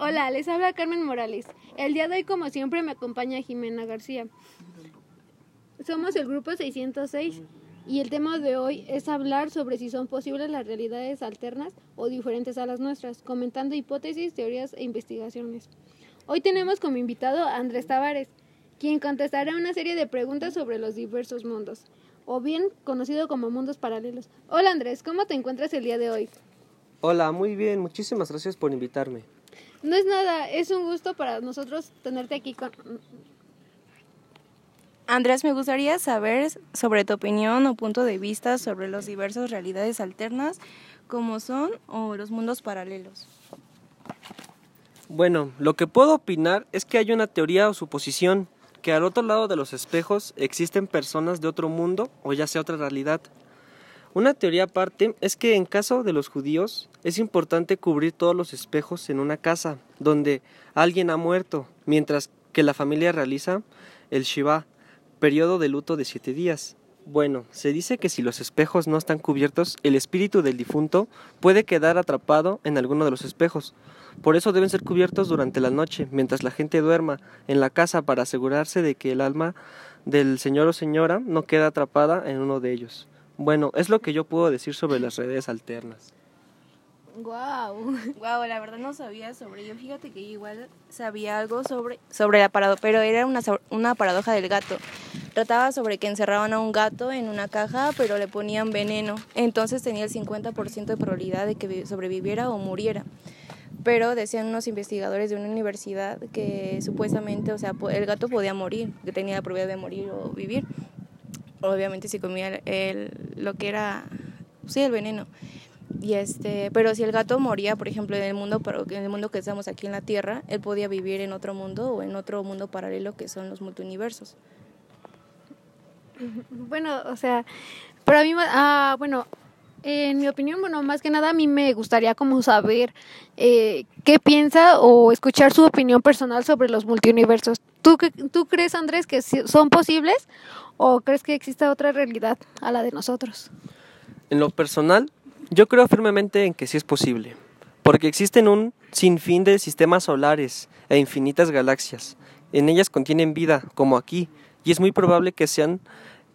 Hola, les habla Carmen Morales. El día de hoy, como siempre, me acompaña Jimena García. Somos el grupo 606 y el tema de hoy es hablar sobre si son posibles las realidades alternas o diferentes a las nuestras, comentando hipótesis, teorías e investigaciones. Hoy tenemos como invitado a Andrés Tavares, quien contestará una serie de preguntas sobre los diversos mundos, o bien conocido como mundos paralelos. Hola Andrés, ¿cómo te encuentras el día de hoy? Hola, muy bien, muchísimas gracias por invitarme. No es nada, es un gusto para nosotros tenerte aquí con... Andrés, me gustaría saber sobre tu opinión o punto de vista sobre las diversas realidades alternas, como son o los mundos paralelos. Bueno, lo que puedo opinar es que hay una teoría o suposición que al otro lado de los espejos existen personas de otro mundo o ya sea otra realidad. Una teoría aparte es que en caso de los judíos es importante cubrir todos los espejos en una casa donde alguien ha muerto, mientras que la familia realiza el Shiva, periodo de luto de siete días. Bueno, se dice que si los espejos no están cubiertos, el espíritu del difunto puede quedar atrapado en alguno de los espejos. Por eso deben ser cubiertos durante la noche, mientras la gente duerma en la casa para asegurarse de que el alma del señor o señora no queda atrapada en uno de ellos. Bueno, es lo que yo puedo decir sobre las redes alternas. Wow. Wow, la verdad no sabía sobre ello. Fíjate que igual sabía algo sobre sobre la paradoja, pero era una una paradoja del gato. Trataba sobre que encerraban a un gato en una caja, pero le ponían veneno. Entonces tenía el 50% de probabilidad de que sobreviviera o muriera. Pero decían unos investigadores de una universidad que supuestamente, o sea, el gato podía morir, que tenía la probabilidad de morir o vivir obviamente si comía el, lo que era, sí, el veneno. Y este, pero si el gato moría, por ejemplo, en el mundo, en el mundo que estamos aquí en la Tierra, él podía vivir en otro mundo o en otro mundo paralelo que son los multiversos. Bueno, o sea, para mí, ah, bueno, en mi opinión, bueno, más que nada a mí me gustaría como saber eh, qué piensa o escuchar su opinión personal sobre los multiversos. ¿Tú, ¿Tú crees, Andrés, que son posibles ¿O crees que existe otra realidad a la de nosotros? En lo personal, yo creo firmemente en que sí es posible, porque existen un sinfín de sistemas solares e infinitas galaxias. En ellas contienen vida, como aquí, y es muy probable que sean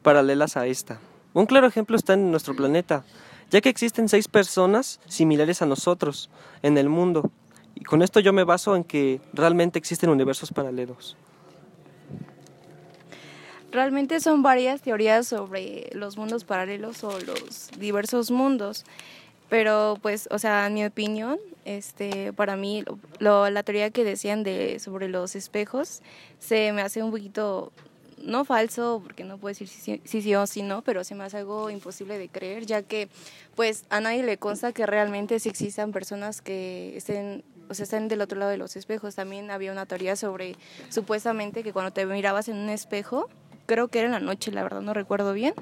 paralelas a esta. Un claro ejemplo está en nuestro planeta, ya que existen seis personas similares a nosotros en el mundo, y con esto yo me baso en que realmente existen universos paralelos. Realmente son varias teorías sobre los mundos paralelos o los diversos mundos, pero pues, o sea, en mi opinión, este, para mí, la teoría que decían de sobre los espejos se me hace un poquito no falso, porque no puedo decir si sí, o si no, pero se me hace algo imposible de creer, ya que pues a nadie le consta que realmente sí existan personas que estén, o sea, estén del otro lado de los espejos. También había una teoría sobre supuestamente que cuando te mirabas en un espejo, creo que era en la noche, la verdad no recuerdo bien.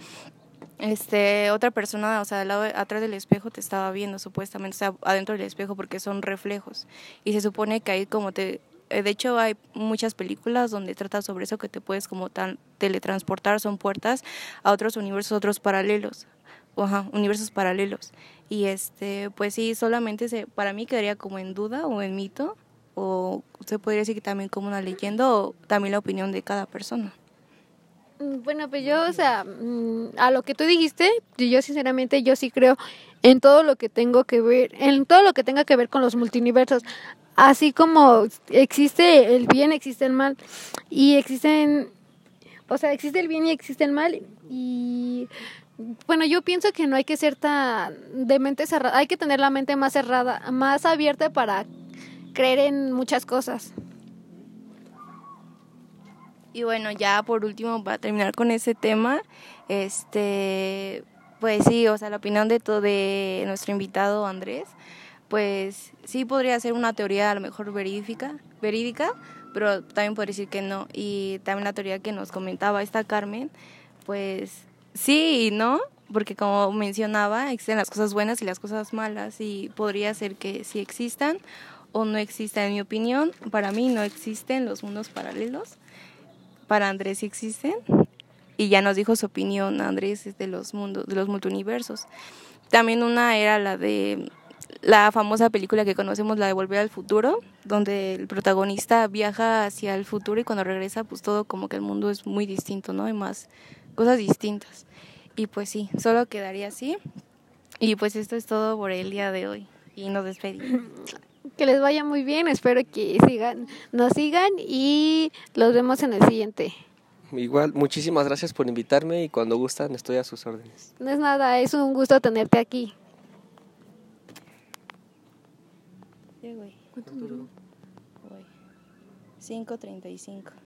Este, otra persona, o sea, al lado, atrás del espejo te estaba viendo supuestamente, o sea, adentro del espejo porque son reflejos. Y se supone que ahí como te eh, de hecho hay muchas películas donde trata sobre eso que te puedes como tan teletransportar, son puertas a otros universos, otros paralelos. Ajá, universos paralelos. Y este, pues sí, solamente se, para mí quedaría como en duda o en mito, o se podría decir que también como una leyenda, o también la opinión de cada persona. Mm, bueno, pues yo, o sea, mm, a lo que tú dijiste, yo sinceramente yo sí creo en todo lo que tengo que ver, en todo lo que tenga que ver con los multiversos. Así como existe el bien, existe el mal y existen o sea, existe el bien y existe el mal y bueno, yo pienso que no hay que ser tan de mente cerrada, hay que tener la mente más cerrada, más abierta para creer en muchas cosas. Y bueno, ya por último, para terminar con ese tema, este, pues sí, o sea, la opinión de todo de nuestro invitado Andrés, pues sí podría ser una teoría a lo mejor verídica, verídica, pero también podría decir que no. Y también la teoría que nos comentaba esta Carmen, pues sí y no, porque como mencionaba, existen las cosas buenas y las cosas malas y podría ser que sí existan o no existan. En mi opinión, para mí no existen los mundos paralelos para Andrés sí existen y ya nos dijo su opinión Andrés de los mundos de los multiversos. También una era la de la famosa película que conocemos, la de Volver al Futuro, donde el protagonista viaja hacia el futuro y cuando regresa, pues todo como que el mundo es muy distinto, ¿no? Hay más cosas distintas. Y pues sí, solo quedaría así. Y pues esto es todo por el día de hoy. Y nos despedimos. Que les vaya muy bien, espero que sigan, nos sigan y los vemos en el siguiente. Igual, muchísimas gracias por invitarme y cuando gustan estoy a sus órdenes. No es nada, es un gusto tenerte aquí. ¿Cuánto duró? 5.35.